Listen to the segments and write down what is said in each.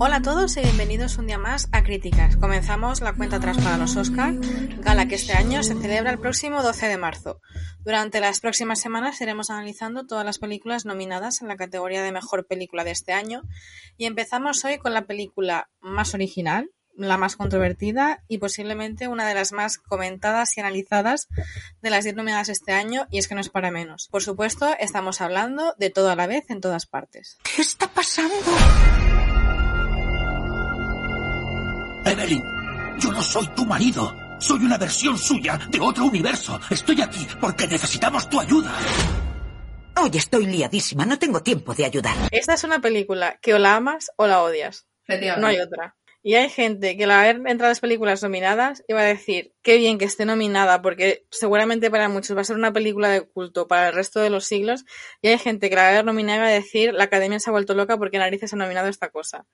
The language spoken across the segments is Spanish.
Hola a todos y bienvenidos un día más a Críticas. Comenzamos la cuenta atrás para los Oscar, gala que este año se celebra el próximo 12 de marzo. Durante las próximas semanas iremos analizando todas las películas nominadas en la categoría de mejor película de este año y empezamos hoy con la película más original, la más controvertida y posiblemente una de las más comentadas y analizadas de las 10 nominadas este año, y es que no es para menos. Por supuesto, estamos hablando de todo a la vez en todas partes. ¿Qué está pasando? Evelyn, yo no soy tu marido. Soy una versión suya de otro universo. Estoy aquí porque necesitamos tu ayuda. Hoy estoy liadísima, no tengo tiempo de ayudar. Esta es una película que o la amas o la odias. No hay otra. Y hay gente que al haber entrado las películas nominadas iba a decir, qué bien que esté nominada, porque seguramente para muchos va a ser una película de culto para el resto de los siglos. Y hay gente que al haber nominado iba a decir, la academia se ha vuelto loca porque narices ha nominado esta cosa.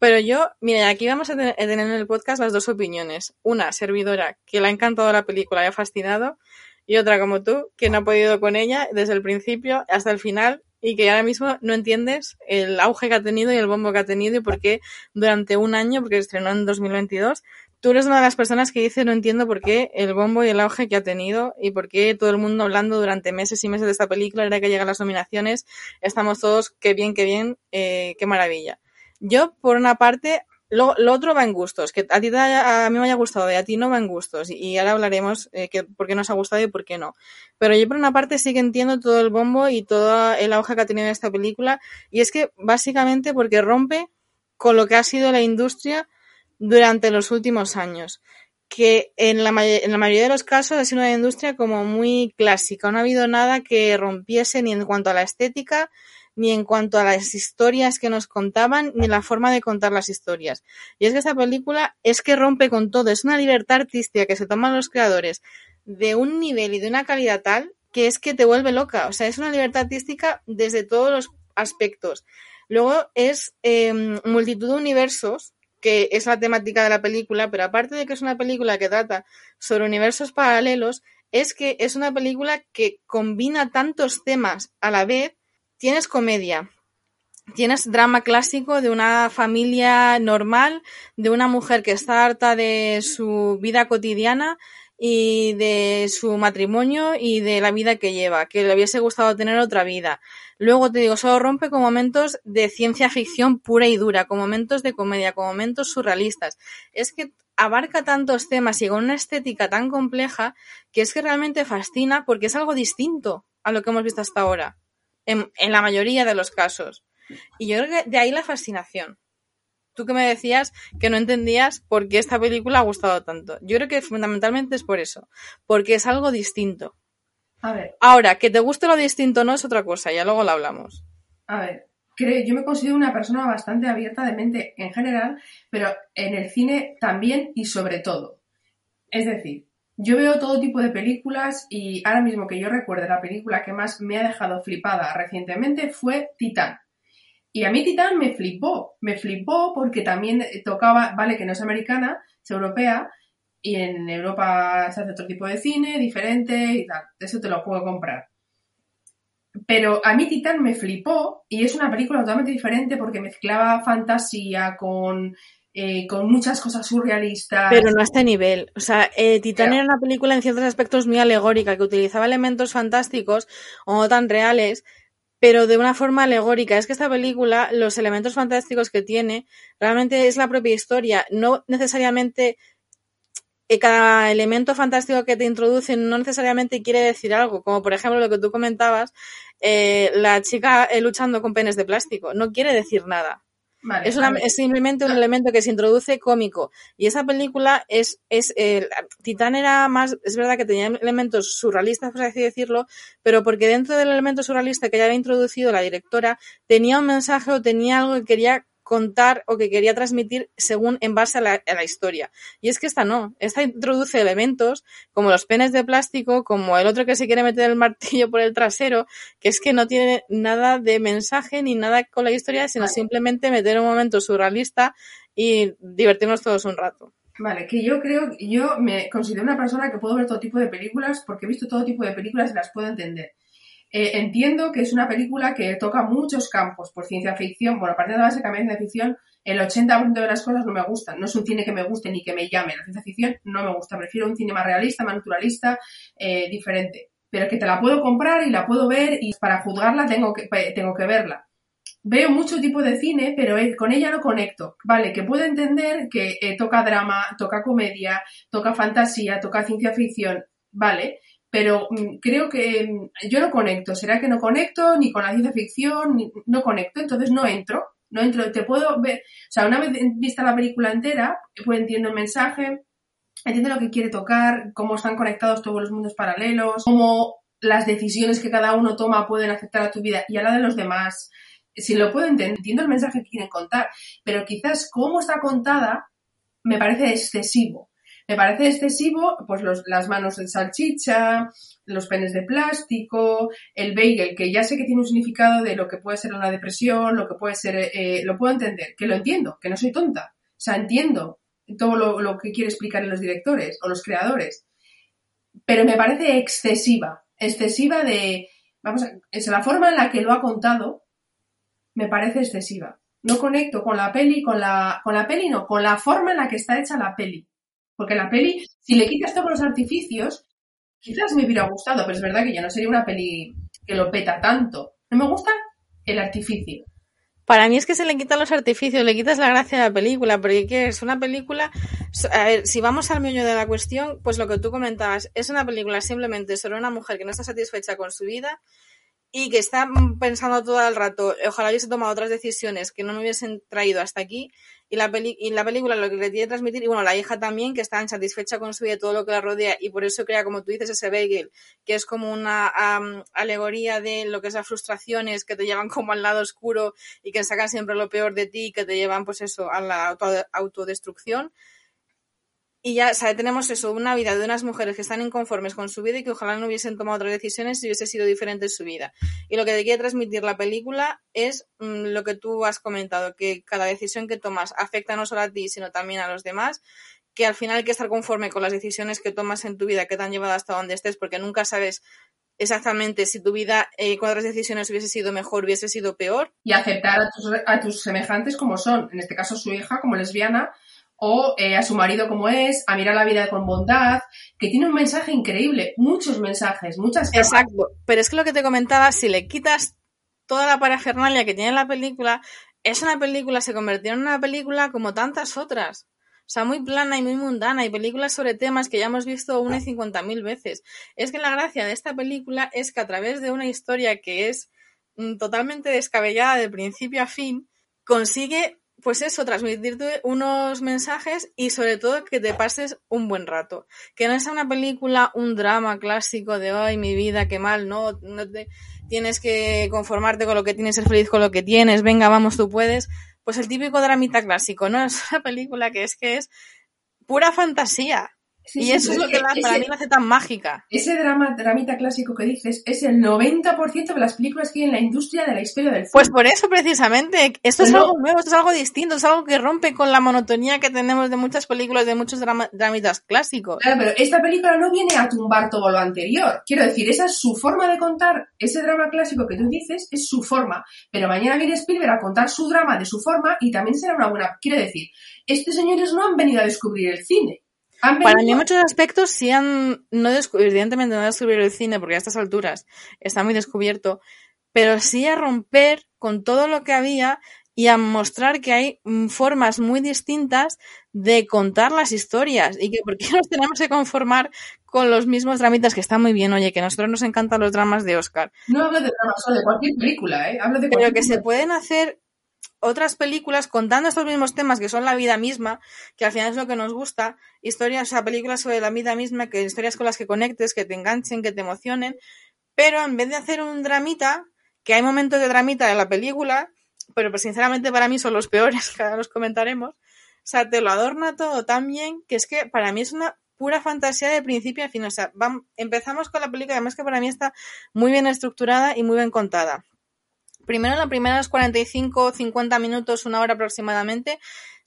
Pero yo, mira, aquí vamos a tener en el podcast las dos opiniones. Una, servidora, que le ha encantado la película y ha fascinado. Y otra como tú, que no ha podido con ella desde el principio hasta el final y que ahora mismo no entiendes el auge que ha tenido y el bombo que ha tenido y por qué durante un año, porque estrenó en 2022, tú eres una de las personas que dice no entiendo por qué el bombo y el auge que ha tenido y por qué todo el mundo hablando durante meses y meses de esta película, era que llegan las nominaciones, estamos todos, qué bien, qué bien, eh, qué maravilla. Yo, por una parte, lo, otro va en gustos, que a ti a mí me haya gustado y a ti no va en gustos. Y ahora hablaremos eh, que, por qué nos ha gustado y por qué no. Pero yo por una parte sí que entiendo todo el bombo y toda el auge que ha tenido esta película. Y es que básicamente porque rompe con lo que ha sido la industria durante los últimos años. Que en la, en la mayoría de los casos ha sido una industria como muy clásica. No ha habido nada que rompiese ni en cuanto a la estética, ni en cuanto a las historias que nos contaban, ni la forma de contar las historias. Y es que esta película es que rompe con todo, es una libertad artística que se toman los creadores de un nivel y de una calidad tal que es que te vuelve loca. O sea, es una libertad artística desde todos los aspectos. Luego es em, multitud de universos, que es la temática de la película, pero aparte de que es una película que trata sobre universos paralelos, es que es una película que combina tantos temas a la vez tienes comedia, tienes drama clásico de una familia normal, de una mujer que está harta de su vida cotidiana y de su matrimonio y de la vida que lleva, que le hubiese gustado tener otra vida. Luego te digo, solo rompe con momentos de ciencia ficción pura y dura, con momentos de comedia, con momentos surrealistas. Es que abarca tantos temas y con una estética tan compleja que es que realmente fascina porque es algo distinto a lo que hemos visto hasta ahora en, la mayoría de los casos. Y yo creo que de ahí la fascinación. Tú que me decías que no entendías por qué esta película ha gustado tanto. Yo creo que fundamentalmente es por eso, porque es algo distinto. A ver. Ahora, que te guste lo distinto no es otra cosa, ya luego lo hablamos. A ver, creo, yo me considero una persona bastante abierta de mente en general, pero en el cine también y sobre todo. Es decir, yo veo todo tipo de películas y ahora mismo que yo recuerde la película que más me ha dejado flipada recientemente fue Titán. Y a mí Titán me flipó, me flipó porque también tocaba, vale que no es americana, es europea, y en Europa se hace otro tipo de cine, diferente y tal, eso te lo puedo comprar. Pero a mí Titán me flipó y es una película totalmente diferente porque mezclaba fantasía con eh, con muchas cosas surrealistas. Pero no a este nivel. O sea, eh, Titán era una película en ciertos aspectos muy alegórica, que utilizaba elementos fantásticos o no tan reales, pero de una forma alegórica. Es que esta película, los elementos fantásticos que tiene, realmente es la propia historia. No necesariamente eh, cada elemento fantástico que te introducen no necesariamente quiere decir algo, como por ejemplo lo que tú comentabas, la chica luchando con penes de plástico, no quiere decir nada es, simplemente un elemento que se introduce cómico. Y esa película es, es eh, Titán era más, es verdad que tenía elementos surrealistas, por así decirlo, pero porque dentro del elemento surrealista que ya había introducido la directora, tenía un mensaje o tenía algo que quería contar o que quería transmitir según en base a la, historia. Y es que esta no, esta introduce elementos como los penes de plástico, como el otro que se quiere meter el martillo por el trasero, que es que no tiene nada de mensaje ni nada con la historia, sino simplemente meter un momento surrealista y divertirnos todos un rato. Vale, que yo creo, yo me considero una persona que puedo ver todo tipo de películas porque he visto todo tipo de películas y las puedo entender. Eh, entiendo que es una película que toca muchos campos por ciencia ficción. Bueno, aparte de la base de ciencia ficción, el 80% de las cosas no me gustan. No es un cine que me guste ni que me llame. La ciencia ficción no me gusta. Prefiero un cine más realista, más naturalista, eh, diferente. Pero que te la puedo comprar y la puedo ver y para juzgarla tengo que, tengo que verla. Veo mucho tipo de cine, pero con ella no conecto. Vale, que puedo entender que eh, toca drama, toca comedia, toca fantasía, toca ciencia ficción. Vale, pero mm, creo que mm, yo no conecto. ¿Será que no conecto ni con la ciencia ficción? Ni, no conecto, entonces no entro. No entro. Te puedo ver, o sea, una vez vista la película entera, pues entiendo el mensaje, entiendo lo que quiere tocar, cómo están conectados todos los mundos paralelos, cómo las decisiones que cada uno toma pueden afectar a tu vida y a la de los demás. Si lo puedo entender, entiendo el mensaje que quieren contar, pero quizás cómo está contada me parece excesivo. Me parece excesivo, pues las manos de salchicha, los penes de plástico, el bagel, que ya sé que tiene un significado de lo que puede ser una depresión, lo que puede ser, eh, lo puedo entender, que lo entiendo, que no soy tonta. O sea, entiendo todo lo, que quiere explicar los directores o los creadores. Pero me parece excesiva, excesiva de, vamos a, es la forma en la que lo ha contado, me parece excesiva. No conecto con la peli, con la, con la peli no, con la forma en la que está hecha la peli. Porque la peli, si le quitas todos los artificios, quizás me hubiera gustado, pero es verdad que ya no sería una peli que lo peta tanto. No me gusta el artificio. Para mí es que se le quitan los artificios, le quitas la gracia a la película, porque ¿qué es una película? A ver, si vamos al meollo de la cuestión, pues lo que tú comentabas, es una película simplemente sobre una mujer que no está satisfecha con su vida y que está pensando todo el rato, ojalá hubiese tomado otras decisiones que no me hubiesen traído hasta aquí, y la, peli y la película lo que le que transmitir, y bueno, la hija también, que está insatisfecha con su vida y todo lo que la rodea, y por eso crea, como tú dices, ese bagel, que es como una alegoría de lo que es las frustraciones que te llevan como al lado oscuro y que sacan siempre lo peor de ti, que te llevan, pues eso, a la autodestrucción. Y ya, ¿sabe? Tenemos eso, una vida de unas mujeres que están inconformes con su vida y que ojalá no hubiesen tomado otras decisiones si hubiese sido diferente su vida. Y lo que te quiere transmitir la película es mm, lo que tú has comentado, que cada decisión que tomas afecta no solo a ti, sino también a los demás, que al final hay que estar conforme con las decisiones que tomas en tu vida que te han llevado hasta donde estés, porque nunca sabes exactamente si tu vida eh, con otras decisiones hubiese sido mejor, hubiese sido peor. Y aceptar a tus, a tus semejantes como son, en este caso su hija como lesbiana, o eh, a su marido como es, a mirar la vida con bondad, que tiene un mensaje increíble, muchos mensajes, muchas cosas. Exacto, pero es que lo que te comentaba, si le quitas toda la parafernalia que tiene la película, es una película, se convirtió en una película como tantas otras. O sea, muy plana y muy mundana, y películas sobre temas que ya hemos visto una y cincuenta mil veces. Es que la gracia de esta película es que a través de una historia que es mm, totalmente descabellada de principio a fin, consigue pues eso, transmitirte unos mensajes y sobre todo que te pases un buen rato. Que no sea una película, un drama clásico de ay, mi vida, qué mal, no, no te tienes que conformarte con lo que tienes, ser feliz con lo que tienes, venga, vamos, tú puedes. Pues el típico dramita clásico, ¿no? Es una película que es que es pura fantasía y eso es lo que para mí la hace tan mágica. Ese drama, dramita clásico que dices es el 90% de las películas que hay en la industria de la historia del cine. Pues por eso precisamente, esto es algo nuevo, esto es algo distinto, es algo que rompe con la monotonía que tenemos de muchas películas, de muchos dramitas clásicos. Claro, pero esta película no viene a tumbar todo lo anterior. Quiero decir, esa es su forma de contar, ese drama clásico que tú dices es su forma, pero mañana viene Spielberg a contar su drama de su forma y también será una buena... Quiero decir, estos señores no han venido a descubrir el cine para mí, muchos aspectos sí han, no evidentemente no descubrir el cine, porque a estas alturas está muy descubierto, pero sí a romper con todo lo que había y a mostrar que hay mm, formas muy distintas de contar las historias y que por qué nos tenemos que conformar con los mismos dramitas que están muy bien, oye, que a nosotros nos encantan los dramas de Oscar. No hablo de dramas, solo de cualquier película, ¿eh? Hablo de Pero que se pueden hacer otras películas contando estos mismos temas que son la vida misma, que al final es lo que nos gusta, historias, o sea, películas sobre la vida misma, que historias con las que conectes, que te enganchen, que te emocionen, pero en vez de hacer un dramita, que hay momentos de dramita en la película, pero pues sinceramente para mí son los peores, que ahora los comentaremos, o sea, te lo adorna todo tan bien que es que para mí es una pura fantasía de principio a fin. O sea, empezamos con la película, además que para mí está muy bien estructurada y muy bien contada. Primero, en los primeros 45 50 minutos, una hora aproximadamente,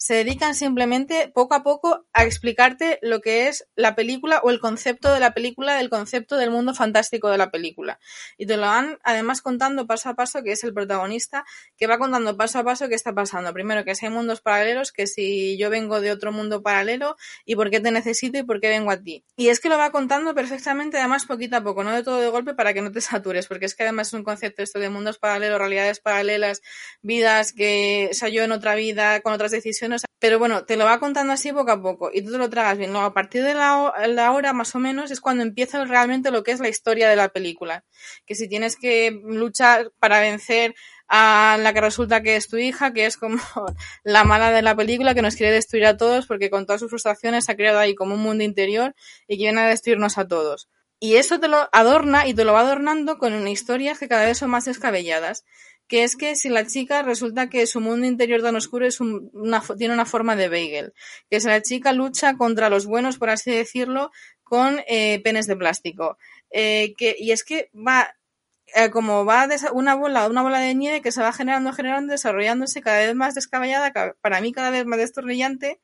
se dedican simplemente poco a poco a explicarte lo que es la película o el concepto de la película, del concepto del mundo fantástico de la película. Y te lo van además contando paso a paso, que es el protagonista, que va contando paso a paso qué está pasando. Primero, que si hay mundos paralelos, que si yo vengo de otro mundo paralelo y por qué te necesito y por qué vengo a ti. Y es que lo va contando perfectamente, además poquito a poco, no de todo de golpe para que no te satures, porque es que además es un concepto esto de mundos paralelos, realidades paralelas, vidas que, o sea, yo en otra vida, con otras decisiones pero bueno, te lo va contando así poco a poco y tú te lo tragas bien. Luego, a partir de la, la, hora más o menos es cuando empieza realmente lo que es la historia de la película. Que si tienes que luchar para vencer a la que resulta que es tu hija, que es como la mala de la película, que nos quiere destruir a todos porque con todas sus frustraciones ha creado ahí como un mundo interior y que viene a destruirnos a todos. Y eso te lo adorna y te lo va adornando con historias que cada vez son más descabelladas que es que si la chica resulta que su mundo interior tan oscuro es una, tiene una forma de bagel, que si la chica lucha contra los buenos, por así decirlo, con eh, penes de plástico. Eh, que, y es que va, eh, como va una bola, una bola de nieve que se va generando, generando, desarrollándose cada vez más descabellada, para mí cada vez más destornillante,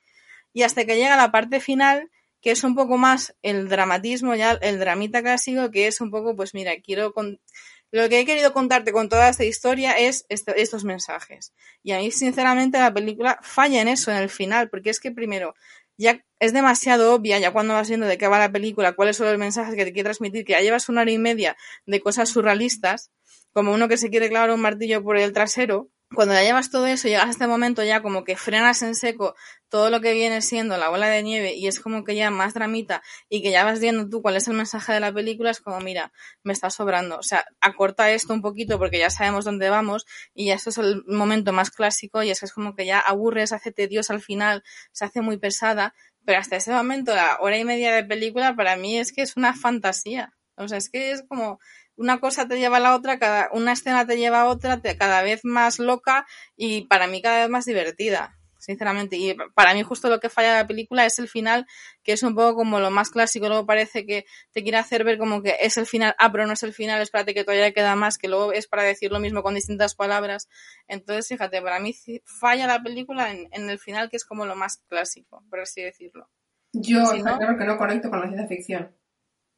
y hasta que llega la parte final, que es un poco más el dramatismo, ya el dramita clásico, que es un poco, pues mira, quiero con lo que he querido contarte con toda esta historia es estos mensajes. Y a mí, sinceramente, la película falla en eso, en el final, porque es que primero, ya es demasiado obvia, ya cuando vas viendo de qué va la película, cuáles son los mensajes que te quiere transmitir, que ya llevas una hora y media de cosas surrealistas, como uno que se quiere clavar un martillo por el trasero, cuando ya llevas todo eso, llegas a este momento ya como que frenas en seco todo lo que viene siendo la bola de nieve y es como que ya más dramita y que ya vas viendo tú cuál es el mensaje de la película, es como, mira, me está sobrando. O sea, acorta esto un poquito porque ya sabemos dónde vamos y ya esto es el momento más clásico y es que es como que ya aburre, se hace tediosa al final, se hace muy pesada, pero hasta ese momento, la hora y media de película para mí es que es una fantasía. O sea, es que es como una cosa te lleva a la otra, cada, una escena te lleva a otra, cada vez más loca y para mí cada vez más divertida, sinceramente. Y para mí justo lo que falla de la película es el final, que es un poco como lo más clásico, luego parece que te quiere hacer ver como que es el final, ah, pero no es el final, espérate que todavía queda más, que luego es para decir lo mismo con distintas palabras. Entonces, fíjate, para mí falla la película en, el final, que es como lo más clásico, por así decirlo. Yo, claro que no conecto con la ciencia ficción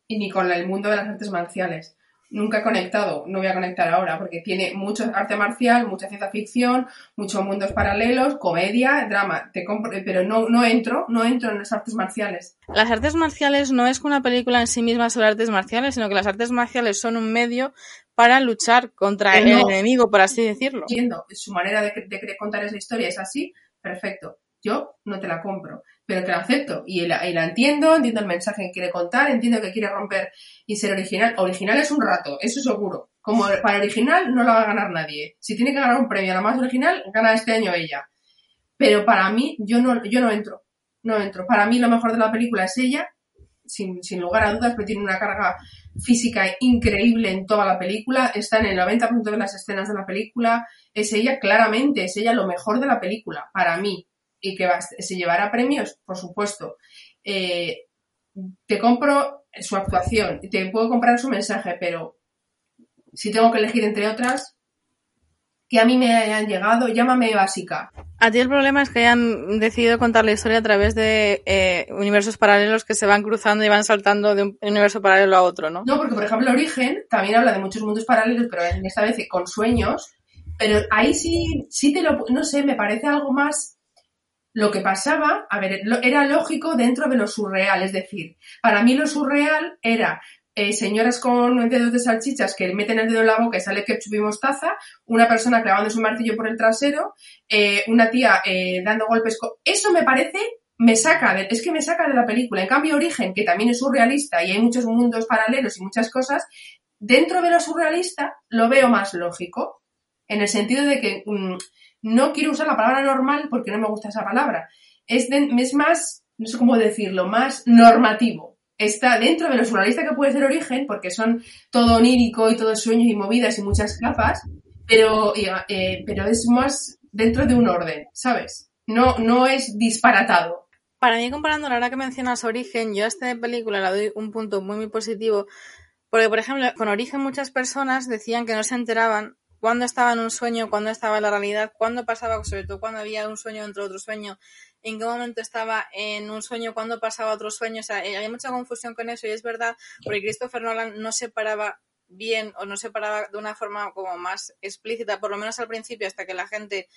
y ni con el mundo de las artes marciales nunca he conectado, no voy a conectar ahora, porque tiene mucho arte marcial, mucha ciencia ficción, muchos mundos paralelos, comedia, drama, te compro, pero no, no entro, no entro en las artes marciales. Las artes marciales no es una película en sí misma sobre artes marciales, sino que las artes marciales son un medio para luchar contra el enemigo, por así decirlo. Entiendo, su manera de, de contar esa historia es así, perfecto. Yo no te la compro pero que la acepto y la, entiendo, entiendo el mensaje que quiere contar, entiendo que quiere romper y ser original. Original es un rato, eso seguro. Como para original no la va a ganar nadie. Si tiene que ganar un premio a la más original, gana este año ella. Pero para mí, yo no, yo no entro. No entro. Para mí lo mejor de la película es ella, sin, sin lugar a dudas, pero tiene una carga física increíble en toda la película. Está en el 90% de las escenas de la película. Es ella, claramente, es ella lo mejor de la película, para mí y que se llevará premios, por supuesto. Eh, te compro su actuación, te puedo comprar su mensaje, pero si tengo que elegir entre otras, que a mí me hayan llegado, llámame básica. A ti el problema es que hayan decidido contar la historia a través de eh, universos paralelos que se van cruzando y van saltando de un universo paralelo a otro, ¿no? No, porque por ejemplo Origen también habla de muchos mundos paralelos, pero en esta vez con sueños. Pero ahí sí, sí te lo, no sé, me parece algo más lo que pasaba, a ver, era lógico dentro de lo surreal, es decir, para mí lo surreal era eh, señoras con dedos de salchichas que meten el dedo en la boca y sale ketchup y mostaza, una persona clavando su martillo por el trasero, eh, una tía eh, dando golpes. Eso me parece, me saca, de, es que me saca de la película. En cambio, Origen, que también es surrealista y hay muchos mundos paralelos y muchas cosas, dentro de lo surrealista lo veo más lógico, en el sentido de que mm, no quiero usar la palabra normal porque no me gusta esa palabra. Es, es más, no sé cómo decirlo, más normativo. Está dentro de lo surrealista que puede ser origen, porque son todo onírico y todo sueños y movidas y muchas capas, pero, eh, pero es más dentro de un orden, ¿sabes? No, no es disparatado. Para mí, comparando la hora que mencionas Origen, yo a esta película le doy un punto muy, muy positivo. Porque, por ejemplo, con Origen muchas personas decían que no se enteraban cuándo estaba en un sueño, cuándo estaba en la realidad, cuándo pasaba, sobre todo cuando había un sueño dentro de otro sueño, en qué momento estaba en un sueño, cuándo pasaba otro sueño. O sea, eh, había mucha confusión con eso y es verdad, porque Christopher Nolan no separaba bien o no separaba de una forma como más explícita, por lo menos al principio, hasta que la gente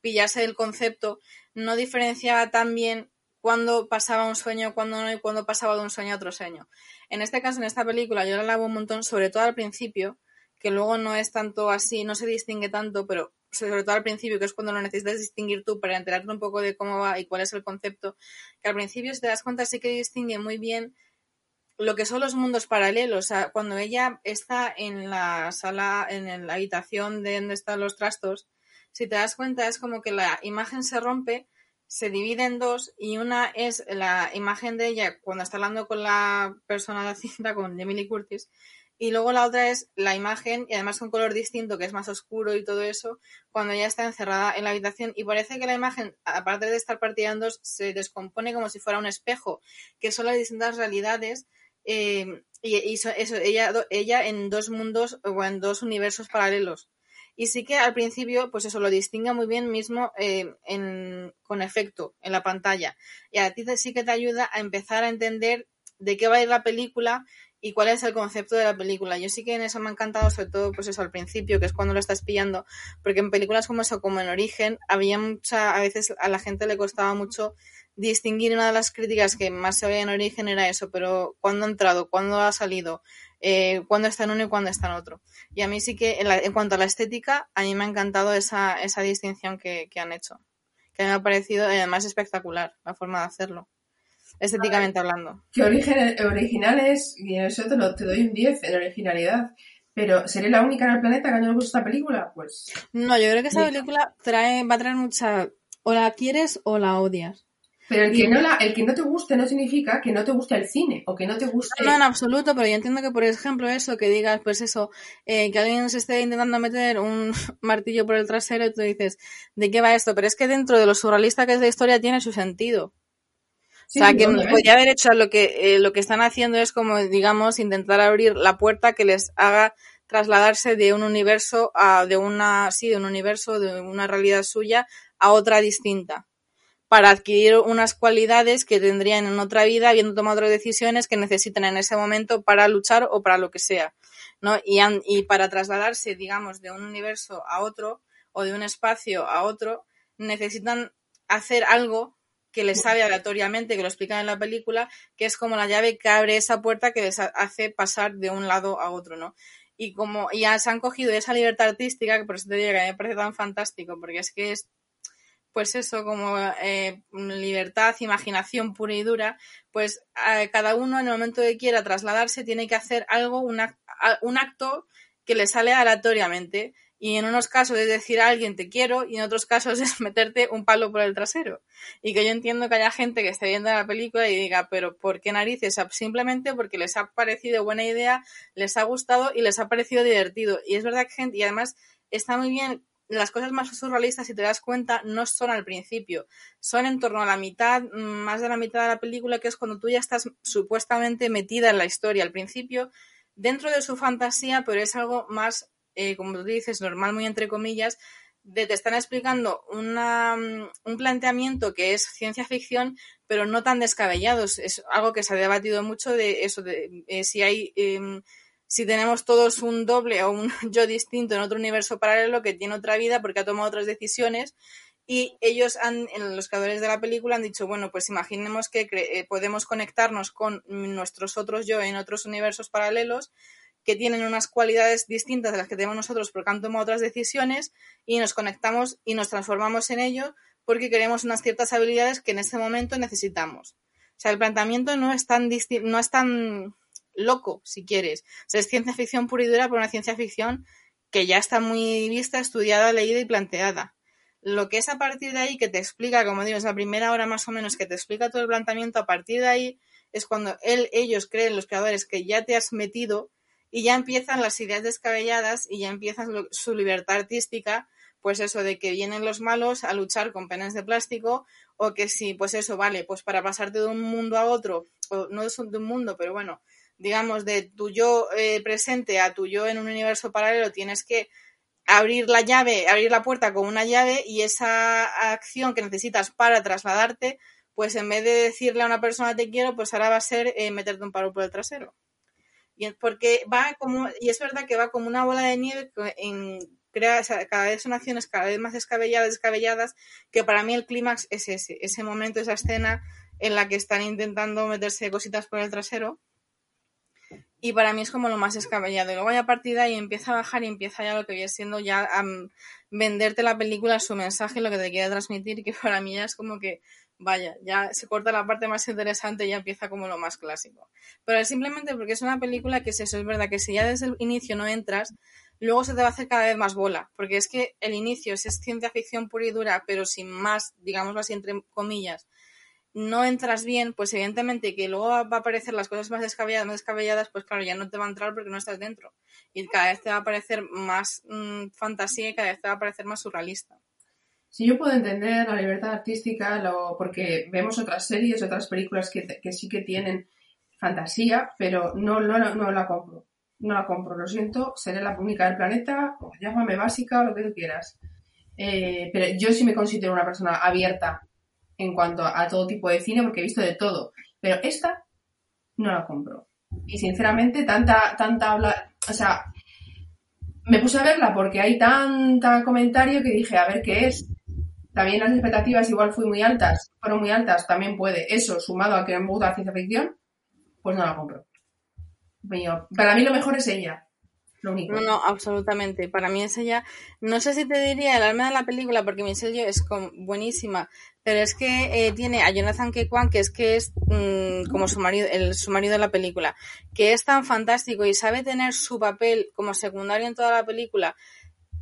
pillase el concepto, no diferenciaba tan bien cuando pasaba un sueño, cuando no y cuando pasaba de un sueño a otro sueño. En este caso, en esta película, yo la alabo un montón, sobre todo al principio, que luego no es tanto así, no se distingue tanto, pero sobre todo al principio, que es cuando lo necesitas distinguir tú para enterarte un poco de cómo va y cuál es el concepto, que al principio, si te das cuenta, sí que distingue muy bien lo que son los mundos paralelos. O sea, cuando ella está en la sala, en la habitación de donde están los trastos, si te das cuenta, es como que la imagen se rompe se divide en dos y una es la imagen de ella cuando está hablando con la persona de la cinta, con Emily Curtis, y luego la otra es la imagen, y además con color distinto, que es más oscuro y todo eso, cuando ella está encerrada en la habitación. Y parece que la imagen, aparte de estar partida en se descompone como si fuera un espejo, que son las distintas realidades. Eh, y, eso, ella, ella en dos mundos o en dos universos paralelos. Y sí que al principio, pues eso lo distingue muy bien mismo eh, con efecto en la pantalla. Y a ti sí que te ayuda a empezar a entender de qué va a ir la película y cuál es el concepto de la película. Yo sí que en eso me ha encantado, sobre todo, pues eso al principio, que es cuando lo estás pillando, porque en películas como eso, como en Origen, había mucha, a veces a la gente le costaba mucho distinguir una de las críticas que más se veía en Origen era eso, pero ¿cuándo ha entrado? ¿Cuándo ha salido? eh, cuándo está en uno y cuándo está en otro. Y a mí sí que, en, cuanto a la estética, a mí me ha encantado esa, esa distinción que, han hecho. Que me ha parecido además espectacular la forma de hacerlo, estéticamente hablando. Que origen, original es, y en eso te, lo, te doy un 10 en originalidad. Pero, ¿seré la única en el planeta que no le gusta esta película? Pues. No, yo creo que esa película trae, va a traer mucha. O la quieres o la odias. Pero el que, no la, el que no te guste no significa que no te guste el cine o que no te guste. No, en absoluto, pero yo entiendo que, por ejemplo, eso, que digas, pues eso, eh, que alguien se esté intentando meter un martillo por el trasero y tú dices, ¿de qué va esto? Pero es que dentro de lo surrealista que es la historia tiene su sentido. O sea, que podría haber hecho lo que, eh, lo que están haciendo es como, digamos, intentar abrir la puerta que les haga trasladarse de un universo a, de una, sí, de un universo, de una realidad suya a otra distinta para adquirir unas cualidades que tendrían en otra vida habiendo tomado otras decisiones que necesitan en ese momento para luchar o para lo que sea, ¿no? Y, y para trasladarse, digamos, de un universo a otro o de un espacio a otro, necesitan hacer algo que les sabe aleatoriamente, que lo explican en la película, que es como la llave que abre esa puerta que les hace pasar de un lado a otro, ¿no? Y como ya se han cogido esa libertad artística, que por eso te digo que a mí me parece tan fantástico, porque es que es pues eso, como eh, libertad, imaginación pura y dura, pues cada uno en el momento que quiera trasladarse tiene que hacer algo, un acto que le sale aleatoriamente. Y en unos casos es decir a alguien te quiero y en otros casos es meterte un palo por el trasero. Y que yo entiendo que haya gente que esté viendo la película y diga, pero ¿por qué narices? Simplemente porque les ha parecido buena idea, les ha gustado y les ha parecido divertido. Y es verdad que gente, y además está muy bien las cosas más surrealistas, si te das cuenta, no son al principio, son en torno a la mitad, mm, más de la mitad de la película, que es cuando tú ya estás supuestamente metida en la historia. Al principio, dentro de su fantasía, pero es algo más, eh, como tú dices, normal, muy entre comillas, de te están explicando una, mm, un planteamiento que es ciencia ficción, pero no tan descabellado. Es algo que se ha debatido mucho de eso, de eh, si hay... Em, si tenemos todos un doble o un yo distinto en otro universo paralelo que tiene otra vida porque ha tomado otras decisiones y ellos han, los creadores de la película han dicho, bueno, pues imaginemos que eh, podemos conectarnos con nuestros otros yo en otros universos paralelos que tienen unas cualidades distintas de las que tenemos nosotros porque han tomado otras decisiones y nos conectamos y nos transformamos en ello porque queremos unas ciertas habilidades que en este momento necesitamos. O sea, el planteamiento no es tan, no es tan loco, si quieres. O sea, es ciencia ficción pura y dura, pero una ciencia ficción que ya está muy vista, estudiada, leída y planteada. lo que es a partir de ahí que te explica, como digo, es la primera hora más o menos que te explica todo el planteamiento, a partir de ahí es cuando él, ellos creen, los creadores, que ya te has metido y ya empiezan las ideas descabelladas y ya empiezan su libertad artística, pues eso de que vienen los malos a luchar con penas de plástico o que si, pues eso, vale, pues para pasarte de un mundo a otro, o no es de un mundo, pero bueno, digamos, de tu yo eh, presente a tu yo en un universo paralelo, tienes que abrir la llave, abrir la puerta con una llave y esa acción que necesitas para trasladarte, pues en vez de decirle a una persona te quiero, pues ahora va a ser eh, meterte un palo por el trasero. Y porque va como, y es verdad que va como una bola de nieve en, crea, cada vez son acciones cada vez más descabelladas, descabelladas, que para mí el clímax es ese, ese momento, esa escena en la que están intentando meterse cositas por el trasero y para mí es como lo más escabellado. Y luego ya a partir de ahí empieza a bajar y empieza ya lo que viene siendo ya a venderte la película, su mensaje, lo que te quiere transmitir, que para mí ya es como que, vaya, ya se corta la parte más interesante y ya empieza como lo más clásico. Pero simplemente porque es una película que es eso, es verdad que si ya desde el inicio no entras, luego se te va a hacer cada vez más bola, porque es que el inicio es ciencia ficción pura y dura, pero sin más, digámoslo así entre comillas, no entras bien, pues evidentemente que luego va a aparecer las cosas más descabelladas, más descabelladas, pues claro, ya no te va a entrar porque no estás dentro. Y cada vez te va a parecer más mm, fantasía y cada vez te va a parecer más surrealista. Sí, yo puedo entender la libertad artística, lo, porque vemos otras series, otras películas que, que sí que tienen fantasía, pero no, no, no, la compro. No la compro, lo siento, seré la única del planeta, llámame básica o lo que tú quieras. Eh, pero yo sí me considero una persona abierta en cuanto a todo tipo de cine porque he visto de todo. Pero esta no la compro. Y sinceramente, tanta, tanta habla, o sea, me puse a verla porque hay tanta comentario que dije, a ver qué es. También las expectativas igual fui muy altas, fueron muy altas, también puede. Eso, sumado a que me gusta la ciencia ficción, pues no la compro. Para mí lo mejor es ella. No, no, absolutamente. Para mí es ella. No sé si te diría el alma de la película, porque Michelle es buenísima, pero es que eh, tiene a Jonathan Kekwan, que es que es mm, como su marido, el, su marido de la película, que es tan fantástico y sabe tener su papel como secundario en toda la película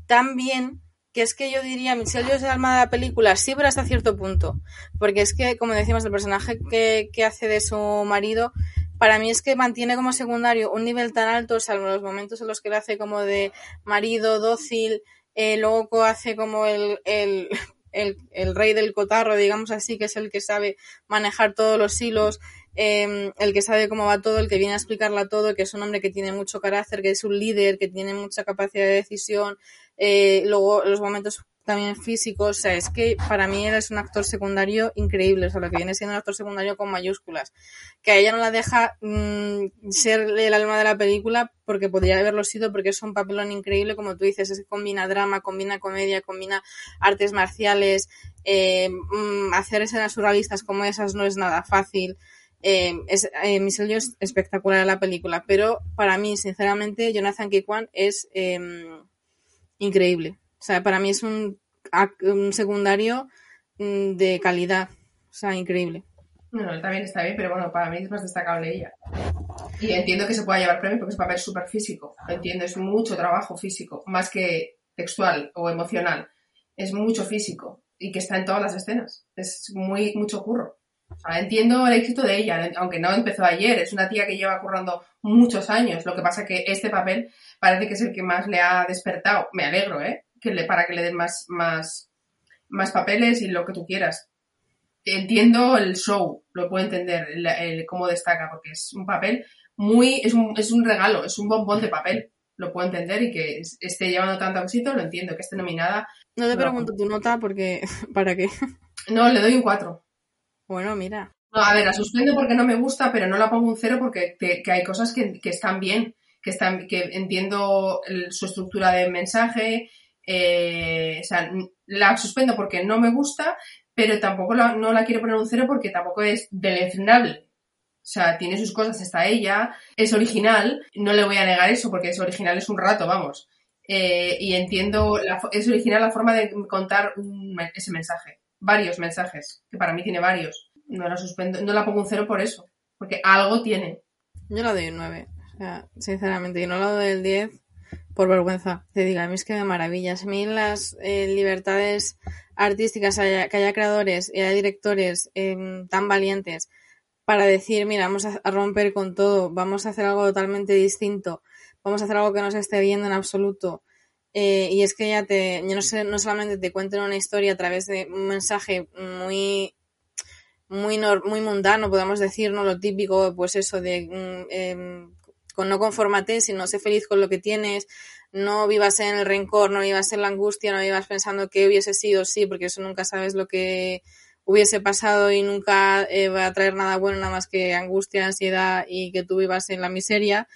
tan bien que es que yo diría, Michelle Yeoh es el alma de la película, sí, pero hasta cierto punto. Porque es que, como decimos, el personaje que, que hace de su marido para mí es que mantiene como secundario un nivel tan alto, salvo los momentos en los que lo hace como de marido dócil, eh, luego hace como el, el, el, rey del cotarro, digamos así, que es el que sabe manejar todos los hilos, eh, el que sabe cómo va todo, el que viene a explicarla todo, que es un hombre que tiene mucho carácter, que es un líder, que tiene mucha capacidad de decisión, eh, luego los momentos también físico, o sea, es que para mí él es un actor secundario increíble, o sea, lo que viene siendo un actor secundario con mayúsculas, que a ella no la deja mm, ser el alma de la película porque podría haberlo sido porque es un papelón increíble, como tú dices, es que combina drama, combina comedia, combina artes marciales, eh, mm, hacer escenas surrealistas como esas no es nada fácil. Eh, es, eh, Michelle es espectacular en la película, pero para mí, sinceramente, Jonathan Kikwan es em, increíble. O sea, para mí es un, secundario mm, de calidad. O sea, increíble. No, él también está bien, pero bueno, para mí es más destacable ella. Y entiendo que se pueda llevar premio porque es papel súper físico. Entiendo, es mucho trabajo físico, más que textual o emocional. Es mucho físico y que está en todas las escenas. Es muy, mucho curro. O sea, entiendo el éxito de ella, aunque no empezó ayer. Es una tía que lleva currando muchos años. Lo que pasa que este papel parece que es el que más le ha despertado. Me alegro, ¿eh? para que le den más, más, más papeles y lo que tú quieras. Entiendo el show, lo puedo entender, el, cómo destaca, porque es un papel muy, es un, es un regalo, es un bombón de papel lo puedo entender y que esté llevando tanto éxito, lo entiendo, que esté nominada. No te pregunto tu nota porque, ¿para qué? No, le doy un 4. Bueno, mira. No, a ver, la suspendo porque no me gusta, pero no la pongo un 0 porque que, hay cosas que, que, están bien, que están, que entiendo su estructura de mensaje, eh, o sea, la suspendo porque no me gusta, pero tampoco la, no la quiero poner un cero porque tampoco es deleznable. O sea, tiene sus cosas, está ella, es original, no le voy a negar eso porque es original, es un rato, vamos. Eh, y entiendo, es original la forma de contar ese mensaje. Varios mensajes, que para mí tiene varios. No la suspendo, no la pongo un cero por eso, porque algo tiene. Yo la doy un 9. O sea, sinceramente, y no la doy el 10 por vergüenza, te diga, a mí es que me maravillas. A mí las eh, libertades artísticas, que haya creadores y haya directores em, tan valientes para decir, mira, vamos a, romper con todo, vamos a hacer algo totalmente distinto, vamos a hacer algo que no se esté viendo en absoluto. Eh, y es que ya te, yo no sé, no solamente te cuenten una historia a través de un mensaje muy, muy, muy mundano, podemos decir, ¿no? Lo típico, pues eso de, mm, em, con no conformate, sino sé feliz con lo que tienes, no vivas en el rencor, no vivas en la angustia, no vivas pensando que hubiese sido sí, porque eso nunca sabes lo que hubiese pasado y nunca eh, va a traer nada bueno, nada más que angustia, ansiedad y que tú vivas en la miseria.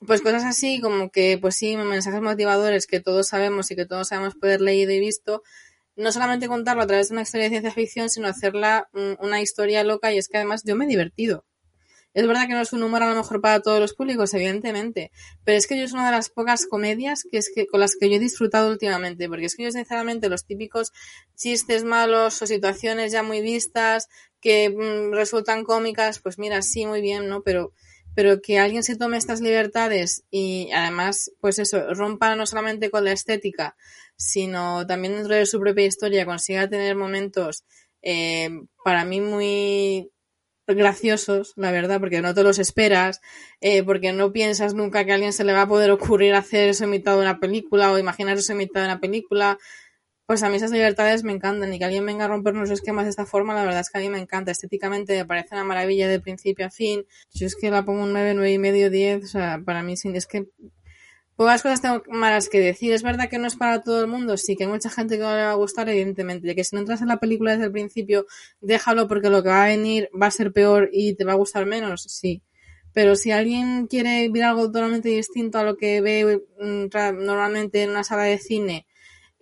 Pues cosas así como que, pues sí, mensajes motivadores que todos sabemos y que todos sabemos poder leído y visto, no solamente contarlo a través de una historia de ciencia ficción, sino hacerla mm, una historia loca y es que además yo me he divertido. Es verdad que no es un humor a lo mejor para todos los públicos, evidentemente, pero es que yo es una de las pocas comedias que es que con las que yo he disfrutado últimamente, porque es que yo sinceramente los típicos chistes malos o situaciones ya muy vistas que mm, resultan cómicas, pues mira, sí, muy bien, ¿no? Pero pero que alguien se tome estas libertades y además, pues eso, rompa no solamente con la estética, sino también dentro de su propia historia consiga tener momentos eh, para mí muy graciosos, la verdad, porque no te los esperas, eh, porque no piensas nunca que a alguien se le va a poder ocurrir hacer eso en mitad de una película o imaginar eso en mitad de una película. Pues a mí esas libertades me encantan y que alguien venga a romper los esquemas de esta forma, la verdad es que a mí me encanta. Estéticamente me parece una maravilla de principio a fin. Yo es que la pongo un 9, 9 y medio, 10, o sea, para mí es que Pocas cosas tengo malas que decir. Es verdad que no es para todo el mundo, sí que hay mucha gente que no le va a gustar, evidentemente. De que si no entras en la película desde el principio, déjalo porque lo que va a venir va a ser peor y te va a gustar menos, sí. Pero si alguien quiere ver algo totalmente distinto a lo que ve mm, normalmente en una sala de cine,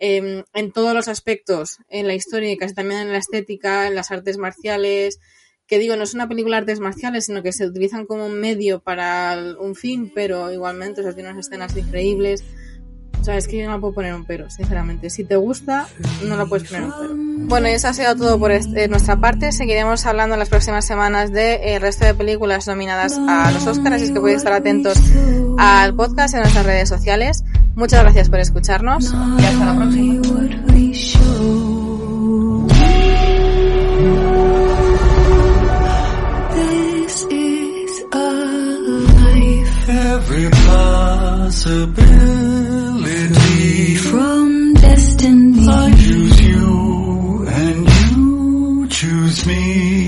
em, en todos los aspectos, en la historia y casi también en la estética, en las artes marciales, que digo, no es una película de artes marciales, sino que se utilizan como un medio para un fin, pero igualmente, o sea, tiene unas escenas increíbles. O sea, es que yo no puedo poner un pero, sinceramente. Si te gusta, no lo puedes poner un pero. Bueno, y eso ha sido todo por nuestra parte. Seguiremos hablando en las próximas semanas del de, eh, resto de películas nominadas a los Oscars, así que podéis estar atentos al podcast en nuestras redes sociales. Muchas gracias por escucharnos y hasta la próxima. every possibility from destiny. I choose you and you choose me.